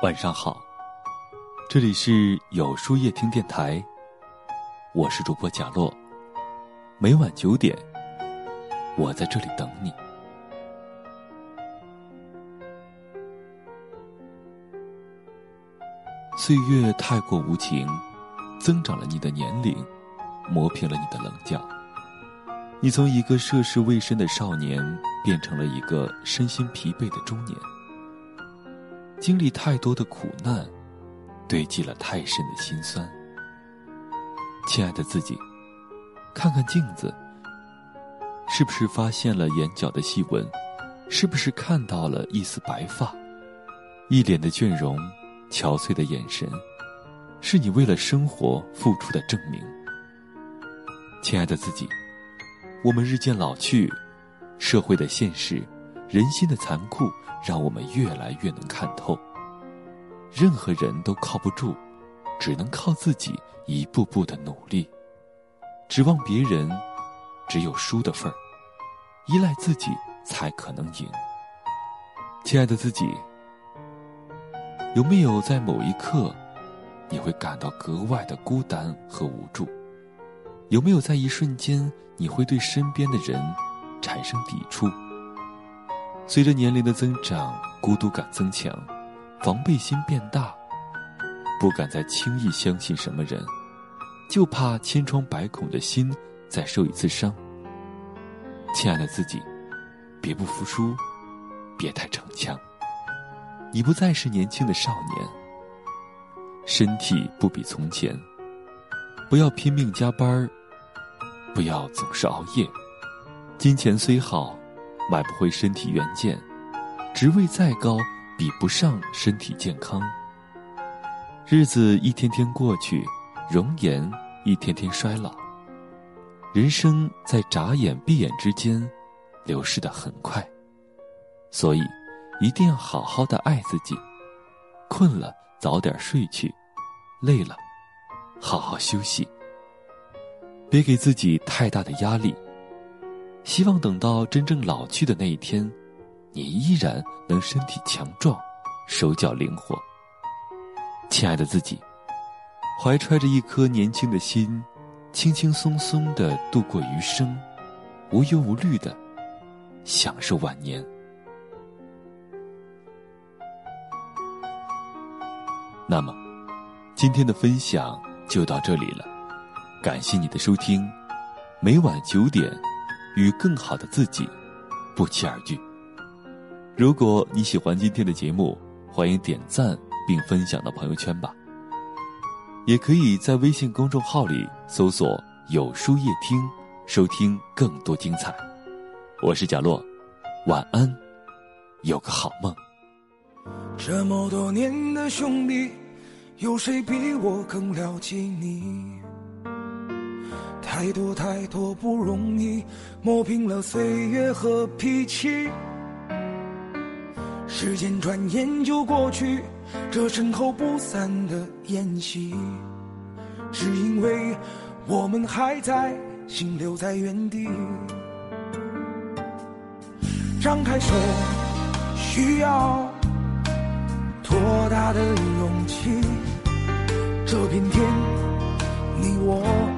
晚上好，这里是有书夜听电台，我是主播贾洛。每晚九点，我在这里等你。岁月太过无情，增长了你的年龄，磨平了你的棱角。你从一个涉世未深的少年，变成了一个身心疲惫的中年。经历太多的苦难，堆积了太深的心酸。亲爱的自己，看看镜子，是不是发现了眼角的细纹？是不是看到了一丝白发？一脸的倦容，憔悴的眼神，是你为了生活付出的证明。亲爱的自己，我们日渐老去，社会的现实，人心的残酷。让我们越来越能看透，任何人都靠不住，只能靠自己一步步的努力。指望别人，只有输的份儿；依赖自己，才可能赢。亲爱的自己，有没有在某一刻，你会感到格外的孤单和无助？有没有在一瞬间，你会对身边的人产生抵触？随着年龄的增长，孤独感增强，防备心变大，不敢再轻易相信什么人，就怕千疮百孔的心再受一次伤。亲爱的自己，别不服输，别太逞强。你不再是年轻的少年，身体不比从前，不要拼命加班不要总是熬夜，金钱虽好。买不回身体原件，职位再高比不上身体健康。日子一天天过去，容颜一天天衰老。人生在眨眼闭眼之间，流逝的很快，所以一定要好好的爱自己。困了早点睡去，累了好好休息。别给自己太大的压力。希望等到真正老去的那一天，你依然能身体强壮，手脚灵活。亲爱的自己，怀揣着一颗年轻的心，轻轻松松的度过余生，无忧无虑的享受晚年。那么，今天的分享就到这里了，感谢你的收听，每晚九点。与更好的自己不期而遇。如果你喜欢今天的节目，欢迎点赞并分享到朋友圈吧。也可以在微信公众号里搜索“有书夜听”，收听更多精彩。我是贾洛，晚安，有个好梦。这么多年的兄弟，有谁比我更了解你？太多太多不容易，磨平了岁月和脾气。时间转眼就过去，这身后不散的宴席，只因为我们还在，心留在原地。张开手，需要多大的勇气？这片天，你我。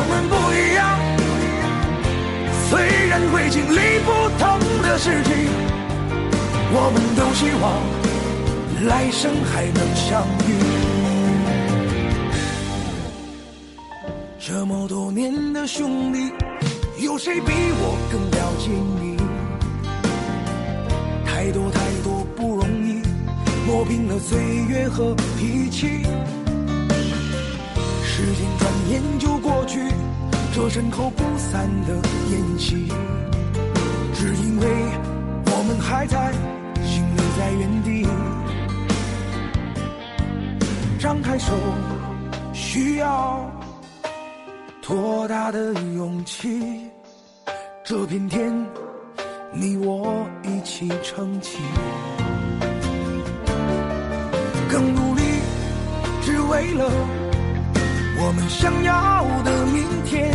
我们不一样，虽然会经历不同的事情，我们都希望来生还能相遇。这么多年的兄弟，有谁比我更了解你？太多太多不容易，磨平了岁月和脾气。时间转眼就去这身后不散的筵席只因为我们还在心留在原地。张开手需要多大的勇气？这片天你我一起撑起。更努力只为了我们想要的明天。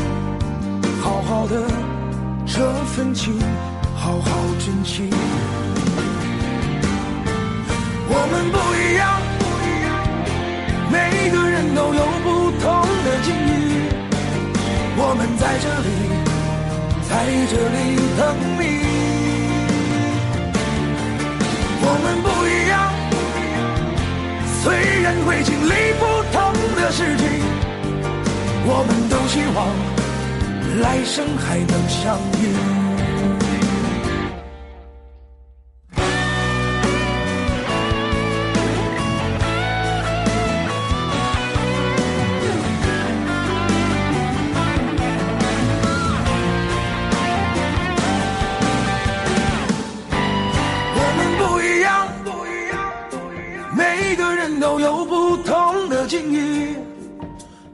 好好的这份情，好好珍惜。我们不一样，不一样每个人都有不同的境遇。我们在这里，在这里等你。我们不一样，虽然会经历不同的事情，我们都希望来生还能相遇。我们不一样不一样不一样。每个人都有不同的境遇。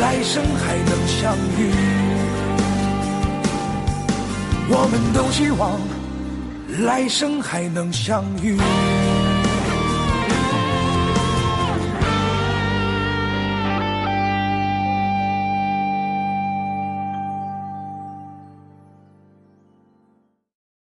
来生还能相遇，我们都希望来生还能相遇。